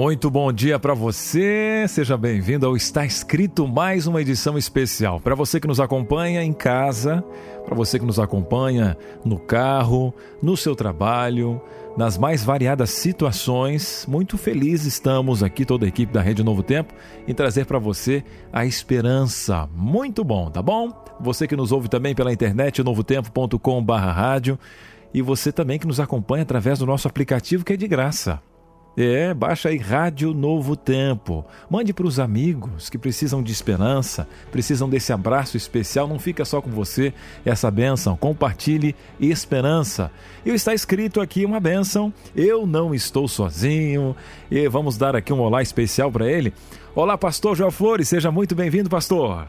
Muito bom dia para você. Seja bem-vindo ao Está Escrito, mais uma edição especial. Para você que nos acompanha em casa, para você que nos acompanha no carro, no seu trabalho, nas mais variadas situações, muito felizes estamos aqui, toda a equipe da Rede Novo Tempo, em trazer para você a esperança. Muito bom, tá bom? Você que nos ouve também pela internet, novotempo.com/rádio, e você também que nos acompanha através do nosso aplicativo que é de graça. É, baixa aí Rádio Novo Tempo. Mande para os amigos que precisam de esperança, precisam desse abraço especial. Não fica só com você essa bênção. Compartilhe esperança. E está escrito aqui uma bênção. Eu não estou sozinho. E vamos dar aqui um olá especial para ele. Olá, pastor João Flores. Seja muito bem-vindo, pastor.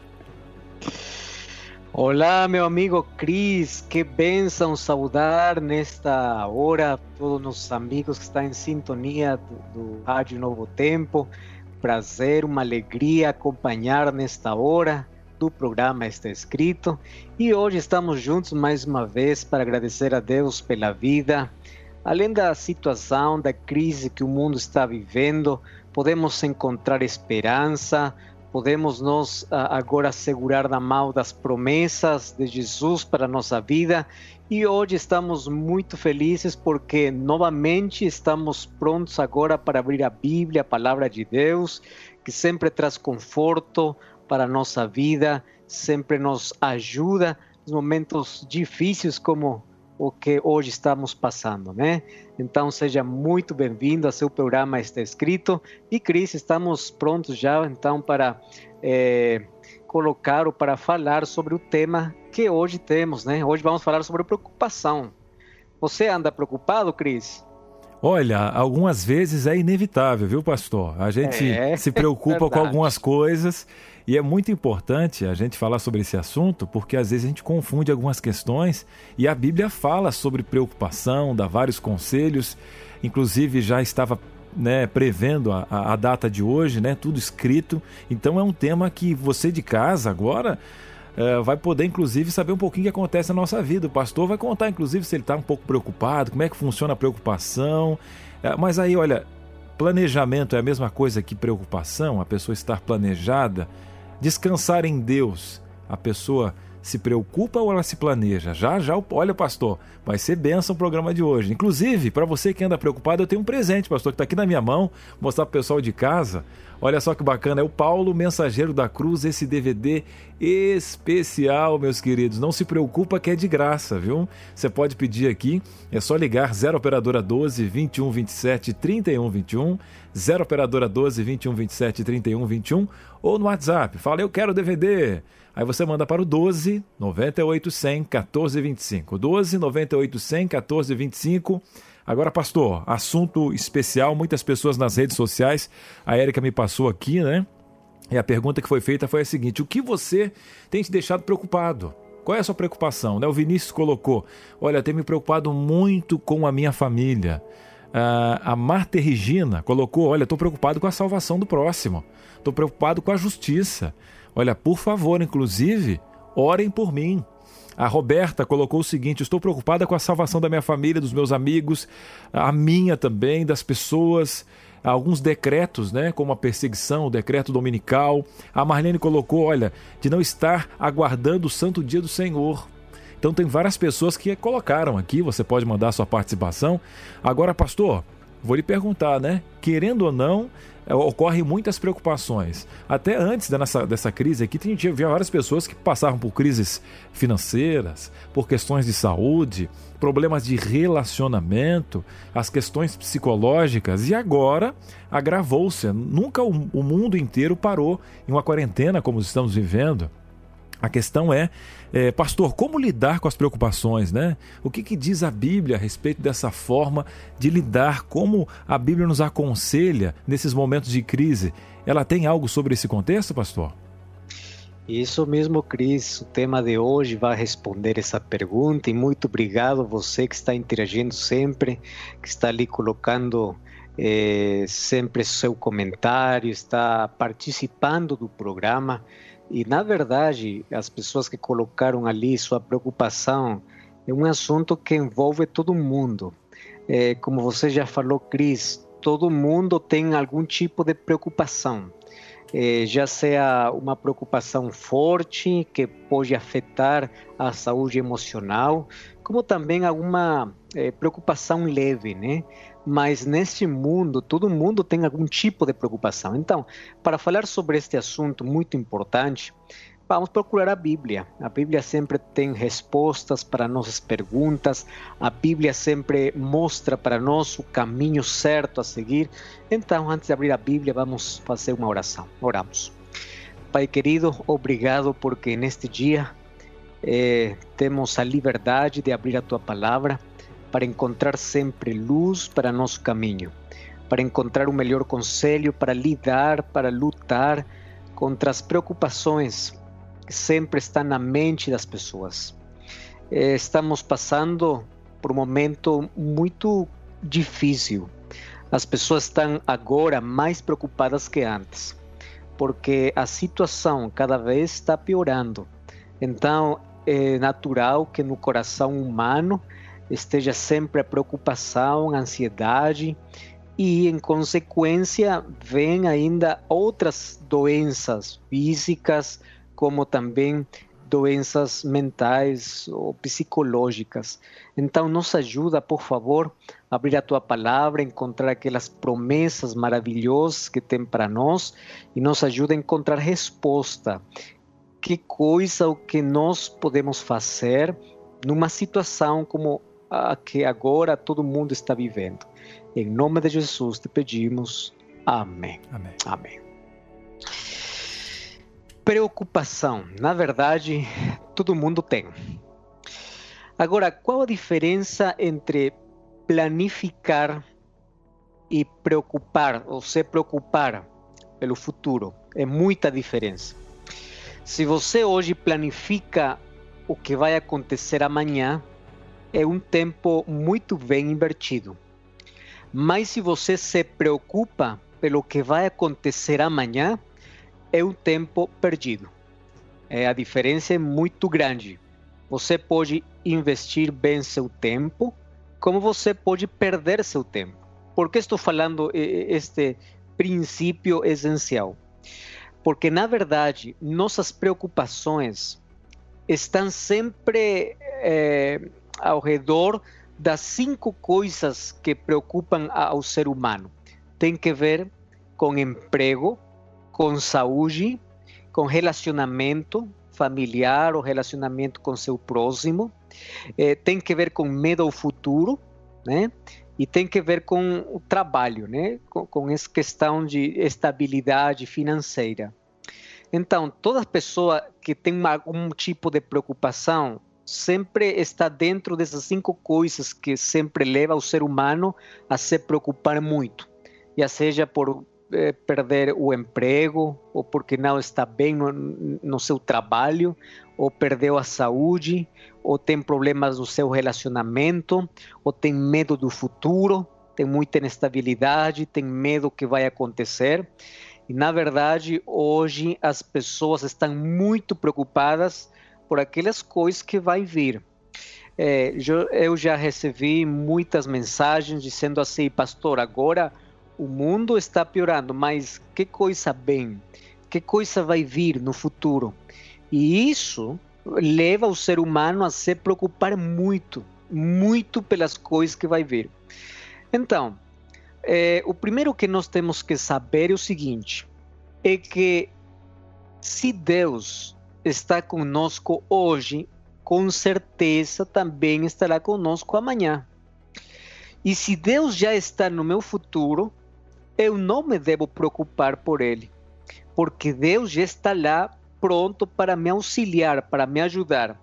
Olá, meu amigo Cris, que bênção saudar nesta hora todos os amigos que estão em sintonia do, do Rádio Novo Tempo. Prazer, uma alegria acompanhar nesta hora do programa Está Escrito. E hoje estamos juntos mais uma vez para agradecer a Deus pela vida. Além da situação, da crise que o mundo está vivendo, podemos encontrar esperança, podemos nós agora segurar na mão das promessas de Jesus para a nossa vida. E hoje estamos muito felizes porque novamente estamos prontos agora para abrir a Bíblia, a palavra de Deus, que sempre traz conforto para a nossa vida, sempre nos ajuda nos momentos difíceis como o que hoje estamos passando, né? Então seja muito bem-vindo a seu programa está escrito e Cris, estamos prontos já então para é, colocar ou para falar sobre o tema que hoje temos, né? Hoje vamos falar sobre preocupação. Você anda preocupado, Cris? Olha, algumas vezes é inevitável, viu, pastor? A gente é, se preocupa com algumas coisas e é muito importante a gente falar sobre esse assunto, porque às vezes a gente confunde algumas questões e a Bíblia fala sobre preocupação, dá vários conselhos, inclusive já estava né, prevendo a, a, data de hoje, né, tudo escrito. Então é um tema que você de casa agora é, vai poder, inclusive, saber um pouquinho o que acontece na nossa vida. O pastor vai contar, inclusive, se ele está um pouco preocupado, como é que funciona a preocupação. É, mas aí, olha, planejamento é a mesma coisa que preocupação, a pessoa estar planejada. Descansar em Deus, a pessoa se preocupa ou ela se planeja? Já, já, olha, pastor, vai ser benção o programa de hoje. Inclusive, para você que anda preocupado, eu tenho um presente, pastor, que está aqui na minha mão, mostrar para o pessoal de casa. Olha só que bacana, é o Paulo Mensageiro da Cruz, esse DVD especial, meus queridos. Não se preocupa que é de graça, viu? Você pode pedir aqui, é só ligar 0 operadora 12 21 27 31 21, 0 operadora 12 21 27 31 21 ou no WhatsApp. Fala, eu quero DVD. Aí você manda para o 12 98 100 14 25. 12 98 100 14 25. Agora, pastor, assunto especial, muitas pessoas nas redes sociais, a Érica me passou aqui, né? E a pergunta que foi feita foi a seguinte: o que você tem te deixado preocupado? Qual é a sua preocupação? Né? O Vinícius colocou: Olha, tenho me preocupado muito com a minha família. Uh, a Marta Regina colocou: Olha, estou preocupado com a salvação do próximo. Estou preocupado com a justiça. Olha, por favor, inclusive, orem por mim. A Roberta colocou o seguinte: estou preocupada com a salvação da minha família, dos meus amigos, a minha também, das pessoas. Alguns decretos, né, como a perseguição, o decreto dominical. A Marlene colocou, olha, de não estar aguardando o santo dia do Senhor. Então tem várias pessoas que colocaram aqui, você pode mandar sua participação. Agora, pastor, vou lhe perguntar, né? Querendo ou não, é, ocorrem muitas preocupações. Até antes dessa, dessa crise aqui, tinha várias pessoas que passavam por crises financeiras, por questões de saúde, problemas de relacionamento, as questões psicológicas, e agora agravou-se. Nunca o, o mundo inteiro parou em uma quarentena como estamos vivendo. A questão é, é, pastor, como lidar com as preocupações, né? O que, que, diz a Bíblia a respeito dessa forma de lidar? Como a Bíblia nos aconselha nesses momentos de crise? Ela tem algo sobre esse contexto, pastor? Isso mesmo, Cris. O tema de hoje vai responder essa pergunta e muito obrigado você que está interagindo sempre, que está ali colocando eh, sempre seu comentário, está participando do programa. E, na verdade, as pessoas que colocaram ali sua preocupação é um assunto que envolve todo mundo. É, como você já falou, Cris, todo mundo tem algum tipo de preocupação. É, já seja uma preocupação forte que pode afetar a saúde emocional, como também alguma é, preocupação leve, né? Mas neste mundo, todo mundo tem algum tipo de preocupação. Então, para falar sobre este assunto muito importante, vamos procurar a Bíblia. A Bíblia sempre tem respostas para nossas perguntas, a Bíblia sempre mostra para nós o caminho certo a seguir. Então, antes de abrir a Bíblia, vamos fazer uma oração. Oramos. Pai querido, obrigado porque neste dia eh, temos a liberdade de abrir a tua palavra para encontrar sempre luz para nosso caminho, para encontrar o melhor conselho, para lidar, para lutar contra as preocupações que sempre estão na mente das pessoas. Eh, estamos passando por um momento muito difícil. As pessoas estão agora mais preocupadas que antes, porque a situação cada vez está piorando. Então, é natural que no coração humano esteja sempre a preocupação, a ansiedade e, em consequência, vem ainda outras doenças físicas, como também doenças mentais ou psicológicas. Então, nos ajuda, por favor, a abrir a tua palavra, encontrar aquelas promessas maravilhosas que tem para nós e nos ajuda a encontrar resposta. Que coisa o que nós podemos fazer numa situação como que agora todo mundo está vivendo. Em nome de Jesus te pedimos. Amém. Amém. Amém. Preocupação, na verdade, todo mundo tem. Agora, qual a diferença entre planificar e preocupar, ou se preocupar pelo futuro? É muita diferença. Se você hoje planifica o que vai acontecer amanhã, é um tempo muito bem invertido. Mas se você se preocupa pelo que vai acontecer amanhã, é um tempo perdido. É, a diferença é muito grande. Você pode investir bem seu tempo, como você pode perder seu tempo. Por que estou falando este princípio essencial? Porque, na verdade, nossas preocupações estão sempre é, ao redor das cinco coisas que preocupam ao ser humano. Tem que ver com emprego, com saúde, com relacionamento familiar ou relacionamento com seu próximo, eh, tem que ver com medo ao futuro, né? E tem que ver com o trabalho, né? Com, com essa questão de estabilidade financeira. Então, toda pessoa que tem algum tipo de preocupação sempre está dentro dessas cinco coisas que sempre leva o ser humano a se preocupar muito, já seja por eh, perder o emprego, ou porque não está bem no, no seu trabalho, ou perdeu a saúde, ou tem problemas no seu relacionamento, ou tem medo do futuro, tem muita inestabilidade, tem medo que vai acontecer. E na verdade, hoje as pessoas estão muito preocupadas por aquelas coisas que vai vir. É, eu já recebi muitas mensagens dizendo assim, pastor, agora o mundo está piorando, mas que coisa bem, que coisa vai vir no futuro. E isso leva o ser humano a se preocupar muito, muito pelas coisas que vai vir. Então, é, o primeiro que nós temos que saber é o seguinte: é que se Deus está conosco hoje, com certeza também estará conosco amanhã. E se Deus já está no meu futuro, eu não me devo preocupar por ele, porque Deus já está lá pronto para me auxiliar, para me ajudar.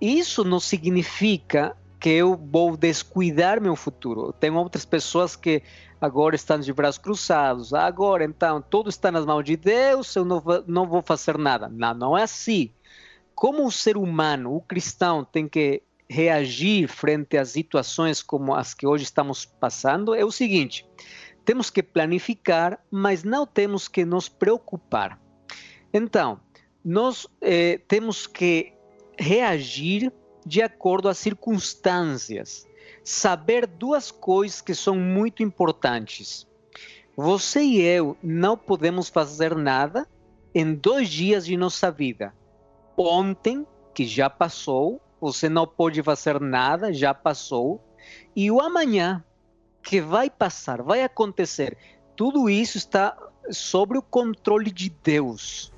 Isso não significa que eu vou descuidar meu futuro. Tem outras pessoas que agora estão de braços cruzados. Agora, então, tudo está nas mãos de Deus, eu não não vou fazer nada. Não, não é assim. Como o ser humano, o cristão, tem que reagir frente às situações como as que hoje estamos passando, é o seguinte: temos que planificar, mas não temos que nos preocupar. Então, nós eh, temos que reagir de acordo às circunstâncias. Saber duas coisas que são muito importantes. Você e eu não podemos fazer nada em dois dias de nossa vida. Ontem, que já passou, você não pode fazer nada, já passou. E o amanhã, que vai passar, vai acontecer. Tudo isso está sobre o controle de Deus.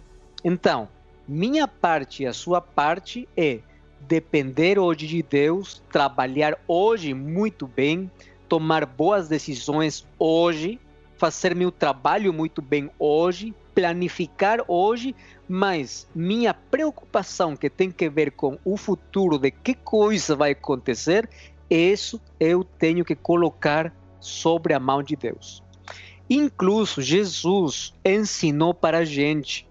Então, minha parte e a sua parte é depender hoje de Deus, trabalhar hoje muito bem, tomar boas decisões hoje, fazer meu trabalho muito bem hoje, planificar hoje, mas minha preocupação que tem que ver com o futuro, de que coisa vai acontecer, isso eu tenho que colocar sobre a mão de Deus. Incluso Jesus ensinou para a gente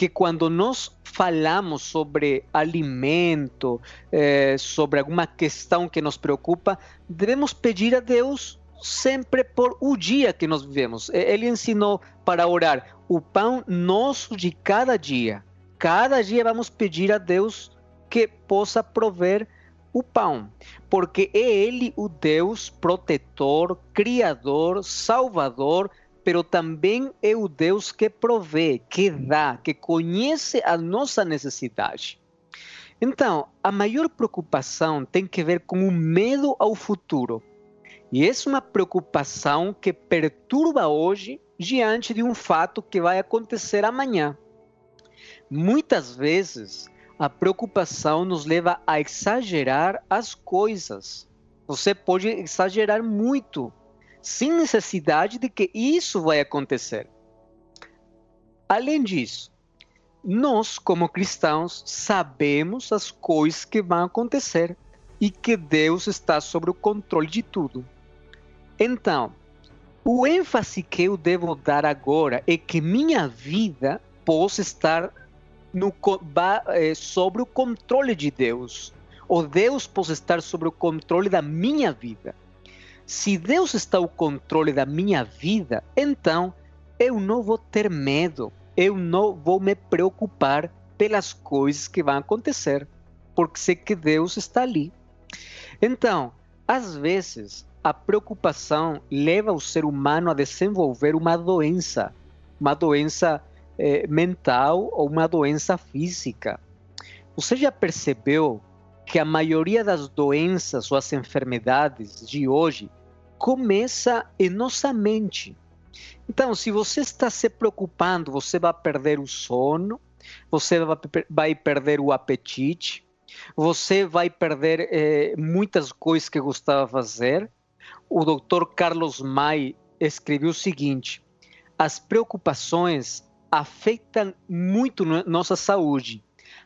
que quando nós falamos sobre alimento, eh, sobre alguma questão que nos preocupa, devemos pedir a Deus sempre por o dia que nós vivemos. Ele ensinou para orar o pão nosso de cada dia. Cada dia vamos pedir a Deus que possa prover o pão, porque é Ele o Deus protetor, criador, salvador, pero também é o Deus que provê, que dá, que conhece a nossa necessidade. Então, a maior preocupação tem que ver com o medo ao futuro. E é uma preocupação que perturba hoje diante de um fato que vai acontecer amanhã. Muitas vezes, a preocupação nos leva a exagerar as coisas. Você pode exagerar muito sem necessidade de que isso vai acontecer. Além disso, nós, como cristãos, sabemos as coisas que vão acontecer e que Deus está sobre o controle de tudo. Então, o ênfase que eu devo dar agora é que minha vida possa estar no, eh, sobre o controle de Deus. Ou Deus possa estar sobre o controle da minha vida. Se Deus está ao controle da minha vida, então eu não vou ter medo, eu não vou me preocupar pelas coisas que vão acontecer, porque sei que Deus está ali. Então, às vezes, a preocupação leva o ser humano a desenvolver uma doença, uma doença eh, mental ou uma doença física. Você já percebeu que a maioria das doenças ou as enfermidades de hoje começa em nossa mente. Então, se você está se preocupando, você vai perder o sono, você vai perder o apetite, você vai perder eh, muitas coisas que gostava de fazer. O Dr. Carlos May escreveu o seguinte: as preocupações afetam muito nossa saúde.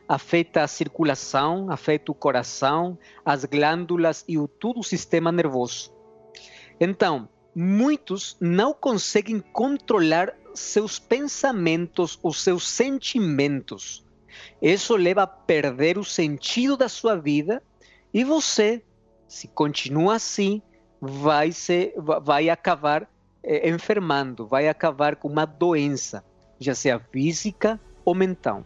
Afeta a circulação, afeta o coração, as glândulas e o, todo o sistema nervoso. Então, muitos não conseguem controlar seus pensamentos, os seus sentimentos. Isso leva a perder o sentido da sua vida e você, se continua assim, vai, ser, vai acabar eh, enfermando, vai acabar com uma doença, já seja física ou mental.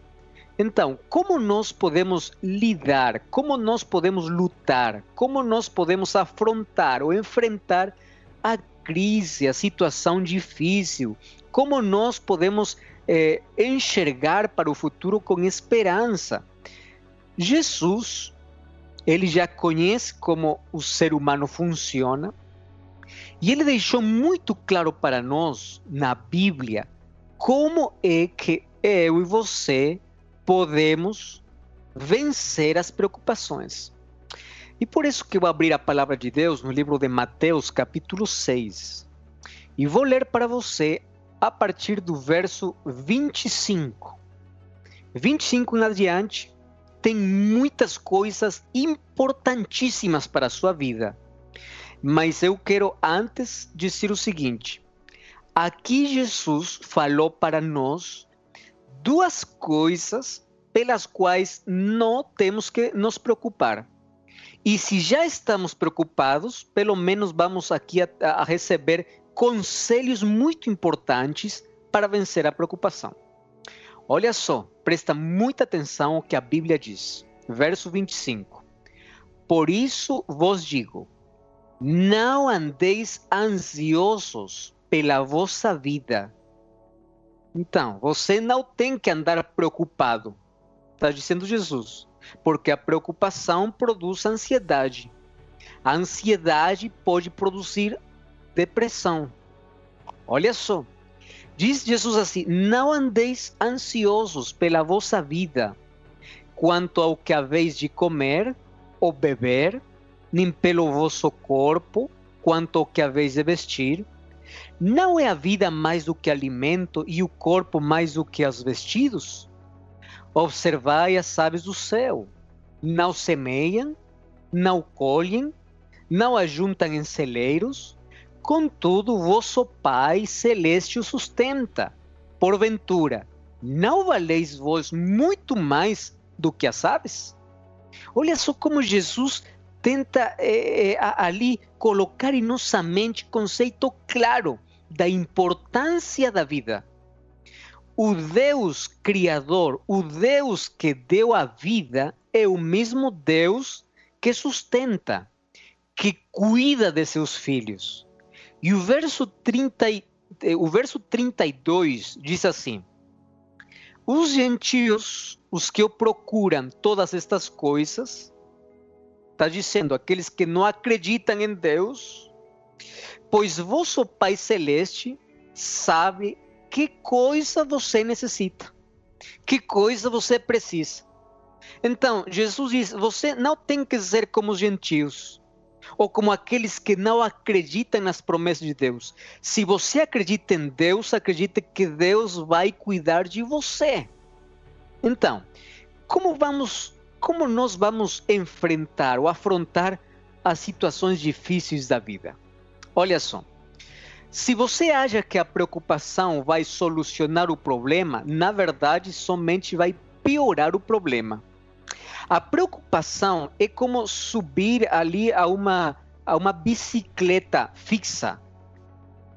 Então, como nós podemos lidar, como nós podemos lutar, como nós podemos afrontar ou enfrentar a crise, a situação difícil, como nós podemos eh, enxergar para o futuro com esperança. Jesus, ele já conhece como o ser humano funciona e ele deixou muito claro para nós na Bíblia como é que eu e você podemos vencer as preocupações. E por isso que eu abrir a palavra de Deus no livro de Mateus, capítulo 6. E vou ler para você a partir do verso 25. 25 em adiante, tem muitas coisas importantíssimas para a sua vida. Mas eu quero antes dizer o seguinte: aqui Jesus falou para nós duas coisas pelas quais não temos que nos preocupar. E se já estamos preocupados, pelo menos vamos aqui a, a receber conselhos muito importantes para vencer a preocupação. Olha só, presta muita atenção ao que a Bíblia diz. Verso 25. Por isso vos digo: não andeis ansiosos pela vossa vida. Então, você não tem que andar preocupado, está dizendo Jesus, porque a preocupação produz ansiedade. A ansiedade pode produzir depressão. Olha só, diz Jesus assim: não andeis ansiosos pela vossa vida, quanto ao que haveis de comer ou beber, nem pelo vosso corpo, quanto ao que haveis de vestir. Não é a vida mais do que alimento e o corpo mais do que os vestidos? Observai as aves do céu. Não semeiam, não colhem, não ajuntam em celeiros, contudo vosso Pai celeste o sustenta. Porventura, não valeis vós muito mais do que as aves? Olha só como Jesus tenta é, ali colocar em nossa mente conceito claro da importância da vida. O Deus Criador, o Deus que deu a vida, é o mesmo Deus que sustenta, que cuida de seus filhos. E o verso, 30, o verso 32 diz assim: Os gentios, os que o procuram todas estas coisas, Está dizendo aqueles que não acreditam em Deus, pois vosso Pai Celeste sabe que coisa você necessita, que coisa você precisa. Então, Jesus diz: você não tem que ser como os gentios, ou como aqueles que não acreditam nas promessas de Deus. Se você acredita em Deus, acredite que Deus vai cuidar de você. Então, como vamos como nós vamos enfrentar ou afrontar as situações difíceis da vida? Olha só. Se você acha que a preocupação vai solucionar o problema, na verdade somente vai piorar o problema. A preocupação é como subir ali a uma, a uma bicicleta fixa,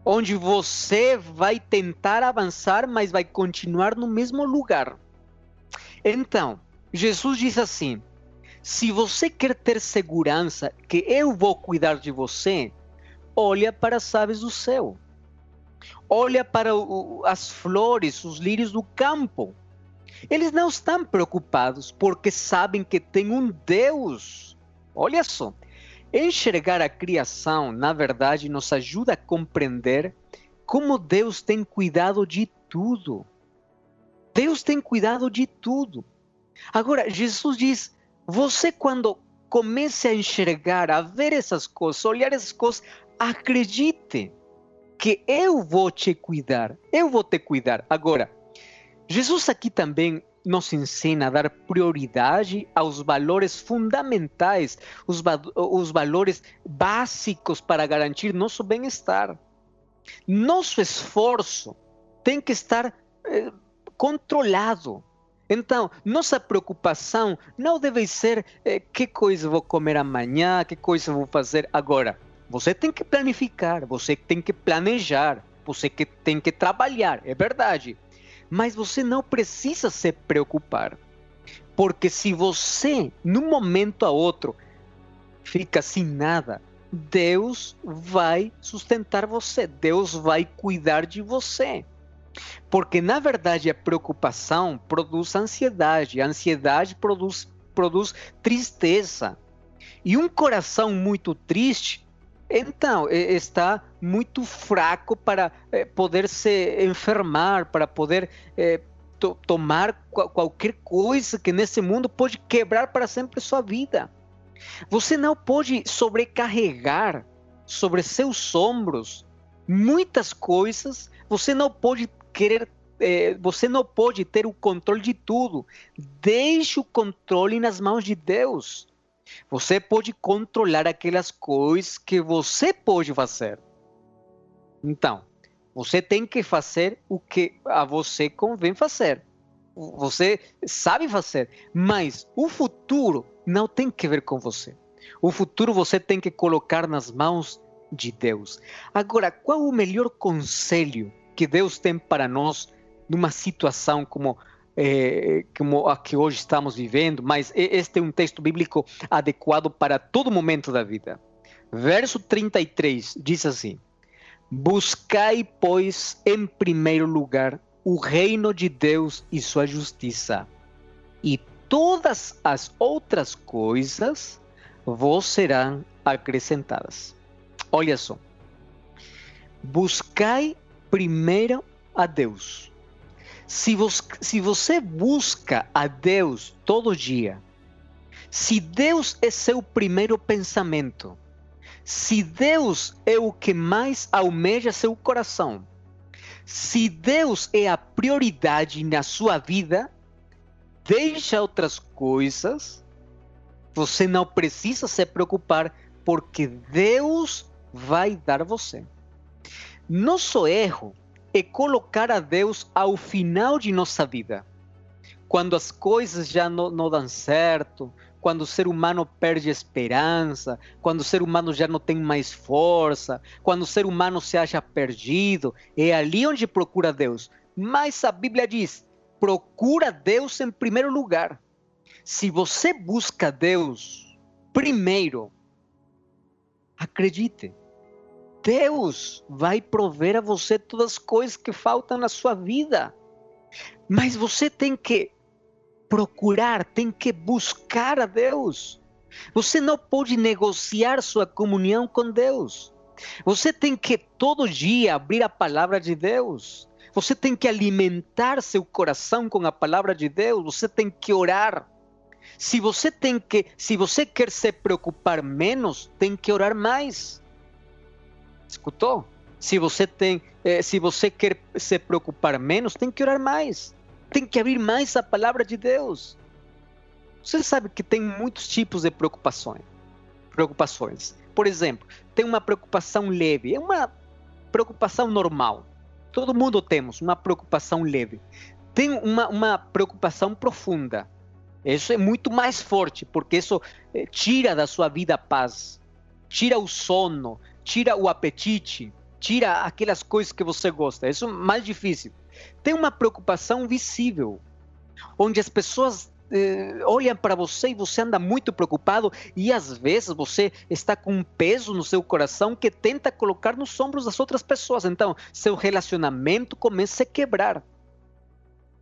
onde você vai tentar avançar, mas vai continuar no mesmo lugar. Então, Jesus diz assim: se você quer ter segurança que eu vou cuidar de você, olha para as aves do céu. Olha para o, as flores, os lírios do campo. Eles não estão preocupados porque sabem que tem um Deus. Olha só, enxergar a criação, na verdade, nos ajuda a compreender como Deus tem cuidado de tudo. Deus tem cuidado de tudo. Agora, Jesus diz: você, quando comece a enxergar, a ver essas coisas, olhar essas coisas, acredite que eu vou te cuidar, eu vou te cuidar. Agora, Jesus aqui também nos ensina a dar prioridade aos valores fundamentais, os, os valores básicos para garantir nosso bem-estar. Nosso esforço tem que estar eh, controlado então, nossa preocupação não deve ser eh, que coisa vou comer amanhã, que coisa vou fazer agora. Você tem que planificar, você tem que planejar, você que tem que trabalhar, é verdade. Mas você não precisa se preocupar. Porque se você, num momento a outro, fica sem nada, Deus vai sustentar você, Deus vai cuidar de você. Porque, na verdade, a preocupação produz ansiedade, a ansiedade produz, produz tristeza. E um coração muito triste, então, está muito fraco para eh, poder se enfermar, para poder eh, to tomar qualquer coisa que nesse mundo pode quebrar para sempre sua vida. Você não pode sobrecarregar sobre seus ombros muitas coisas, você não pode querer é, você não pode ter o controle de tudo. Deixe o controle nas mãos de Deus. Você pode controlar aquelas coisas que você pode fazer. Então, você tem que fazer o que a você convém fazer. Você sabe fazer, mas o futuro não tem que ver com você. O futuro você tem que colocar nas mãos de Deus. Agora, qual o melhor conselho que Deus tem para nós numa situação como é, como a que hoje estamos vivendo, mas este é um texto bíblico adequado para todo momento da vida. Verso 33 diz assim: Buscai, pois, em primeiro lugar o reino de Deus e sua justiça, e todas as outras coisas vos serão acrescentadas. Olha só. Buscai primeiro a Deus. Se você, se você busca a Deus todo dia, se Deus é seu primeiro pensamento, se Deus é o que mais almeja seu coração, se Deus é a prioridade na sua vida, deixa outras coisas. Você não precisa se preocupar, porque Deus vai dar você. Nosso erro é colocar a Deus ao final de nossa vida. Quando as coisas já não, não dão certo, quando o ser humano perde esperança, quando o ser humano já não tem mais força, quando o ser humano se acha perdido, é ali onde procura Deus. Mas a Bíblia diz: procura Deus em primeiro lugar. Se você busca Deus primeiro, acredite, Deus vai prover a você todas as coisas que faltam na sua vida. Mas você tem que procurar, tem que buscar a Deus. Você não pode negociar sua comunhão com Deus. Você tem que todo dia abrir a palavra de Deus. Você tem que alimentar seu coração com a palavra de Deus. Você tem que orar. Se você tem que, se você quer se preocupar menos, tem que orar mais. Escutou? Se você tem, eh, se você quer se preocupar menos, tem que orar mais tem que abrir mais a palavra de Deus. Você sabe que tem muitos tipos de preocupações. Preocupações. Por exemplo, tem uma preocupação leve, é uma preocupação normal. Todo mundo temos uma preocupação leve. Tem uma, uma preocupação profunda. Isso é muito mais forte, porque isso eh, tira da sua vida a paz, tira o sono, tira o apetite, tira aquelas coisas que você gosta. Isso é mais difícil tem uma preocupação visível, onde as pessoas eh, olham para você e você anda muito preocupado e às vezes você está com um peso no seu coração que tenta colocar nos ombros das outras pessoas. Então, seu relacionamento começa a quebrar.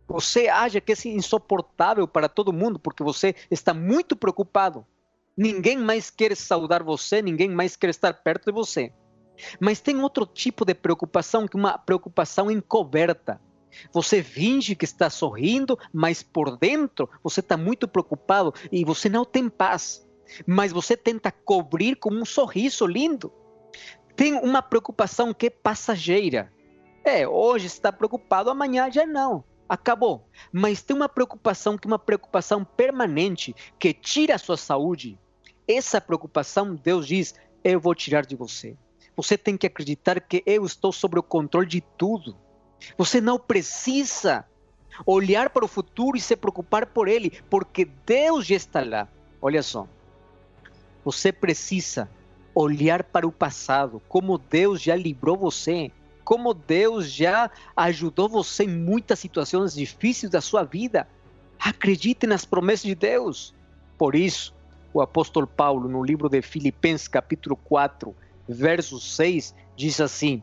Você acha que é insuportável para todo mundo porque você está muito preocupado. Ninguém mais quer saudar você, ninguém mais quer estar perto de você. Mas tem outro tipo de preocupação, que é uma preocupação encoberta você finge que está sorrindo, mas por dentro você está muito preocupado e você não tem paz. Mas você tenta cobrir com um sorriso lindo. Tem uma preocupação que é passageira. É, hoje está preocupado, amanhã já não. Acabou. Mas tem uma preocupação que é uma preocupação permanente que tira a sua saúde. Essa preocupação, Deus diz, eu vou tirar de você. Você tem que acreditar que eu estou sob o controle de tudo. Você não precisa olhar para o futuro e se preocupar por ele, porque Deus já está lá. Olha só. Você precisa olhar para o passado, como Deus já livrou você, como Deus já ajudou você em muitas situações difíceis da sua vida. Acredite nas promessas de Deus. Por isso, o apóstolo Paulo, no livro de Filipenses, capítulo 4, verso 6, diz assim: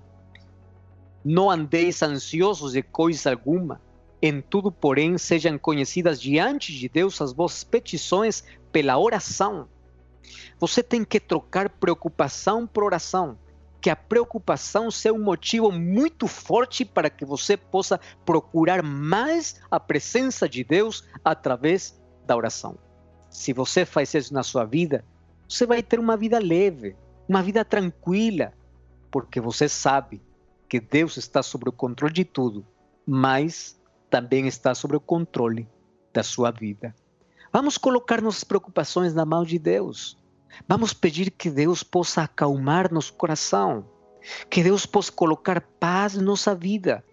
não andeis ansiosos de coisa alguma. Em tudo, porém, sejam conhecidas diante de Deus as vossas petições pela oração. Você tem que trocar preocupação por oração. Que a preocupação seja um motivo muito forte para que você possa procurar mais a presença de Deus através da oração. Se você faz isso na sua vida, você vai ter uma vida leve, uma vida tranquila, porque você sabe que Deus está sob o controle de tudo mas também está sob o controle da sua vida. Vamos colocar nossas preocupações na mão de Deus. Vamos pedir que Deus possa acalmar nosso coração, que Deus possa colocar paz em nossa vida.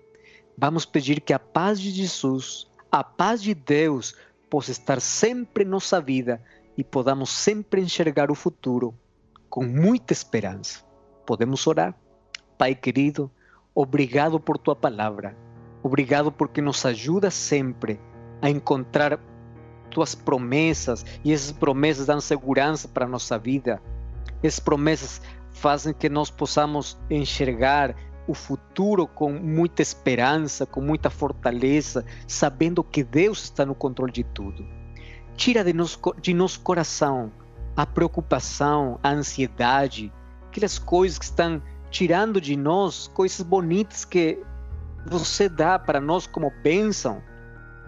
Vamos pedir que a paz de Jesus, a paz de Deus, possa estar sempre em nossa vida e podamos sempre enxergar o futuro com muita esperança. Podemos orar. Pai querido, obrigado por tua palavra. Obrigado porque nos ajuda sempre a encontrar tuas promessas e essas promessas dão segurança para a nossa vida. Essas promessas fazem que nós possamos enxergar o futuro com muita esperança, com muita fortaleza, sabendo que Deus está no controle de tudo. Tira de, nos, de nosso coração a preocupação, a ansiedade, aquelas coisas que estão tirando de nós coisas bonitas que você dá para nós como bênção.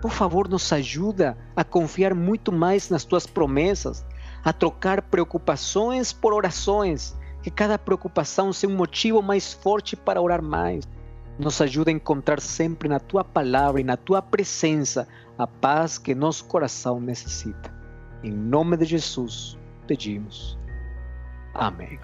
Por favor, nos ajuda a confiar muito mais nas tuas promessas, a trocar preocupações por orações, que cada preocupação seja um motivo mais forte para orar mais. Nos ajuda a encontrar sempre na tua palavra e na tua presença a paz que nosso coração necessita. Em nome de Jesus, pedimos. Amém.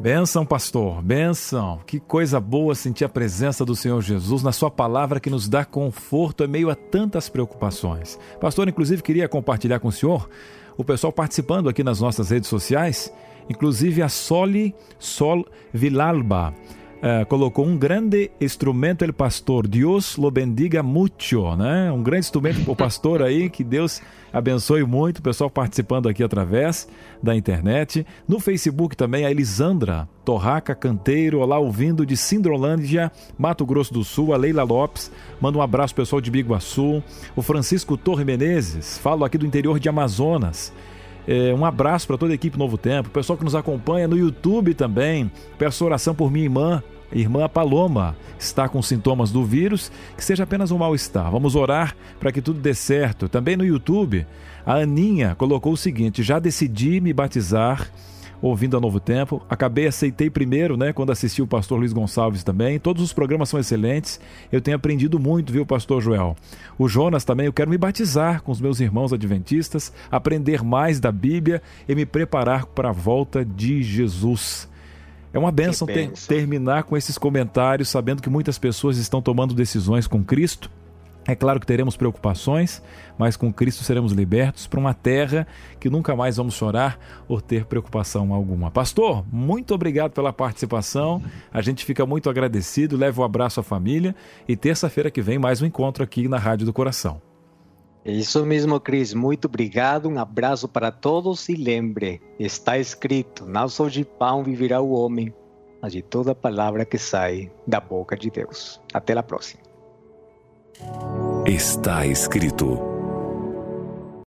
Benção, pastor, benção. Que coisa boa sentir a presença do Senhor Jesus na Sua palavra que nos dá conforto em meio a tantas preocupações. Pastor, inclusive, queria compartilhar com o senhor o pessoal participando aqui nas nossas redes sociais, inclusive a Soli Sol Vilalba uh, colocou um grande instrumento el pastor. Deus lo bendiga mucho, né? Um grande instrumento para o pastor aí, que Deus abençoe muito. O pessoal participando aqui através da internet. No Facebook também, a Elisandra Torraca Canteiro, lá ouvindo de Sindrolândia, Mato Grosso do Sul, a Leila Lopes, manda um abraço pessoal de Biguaçu, o Francisco Torre Menezes, falo aqui do interior de Amazonas. É, um abraço para toda a equipe Novo Tempo, o pessoal que nos acompanha no YouTube também. Peço oração por minha irmã, irmã Paloma, está com sintomas do vírus, que seja apenas um mal-estar. Vamos orar para que tudo dê certo. Também no YouTube, a Aninha colocou o seguinte: já decidi me batizar ouvindo a Novo Tempo. Acabei, aceitei primeiro, né, quando assisti o pastor Luiz Gonçalves também. Todos os programas são excelentes. Eu tenho aprendido muito, viu, pastor Joel? O Jonas também, eu quero me batizar com os meus irmãos adventistas, aprender mais da Bíblia e me preparar para a volta de Jesus. É uma benção, ter, terminar com esses comentários, sabendo que muitas pessoas estão tomando decisões com Cristo é claro que teremos preocupações, mas com Cristo seremos libertos para uma terra que nunca mais vamos chorar ou ter preocupação alguma. Pastor, muito obrigado pela participação. A gente fica muito agradecido. Leva um abraço à família e terça-feira que vem mais um encontro aqui na Rádio do Coração. Isso mesmo, Cris. Muito obrigado. Um abraço para todos e lembre, está escrito: não só de pão viverá o homem, mas de toda palavra que sai da boca de Deus. Até a próxima. Está escrito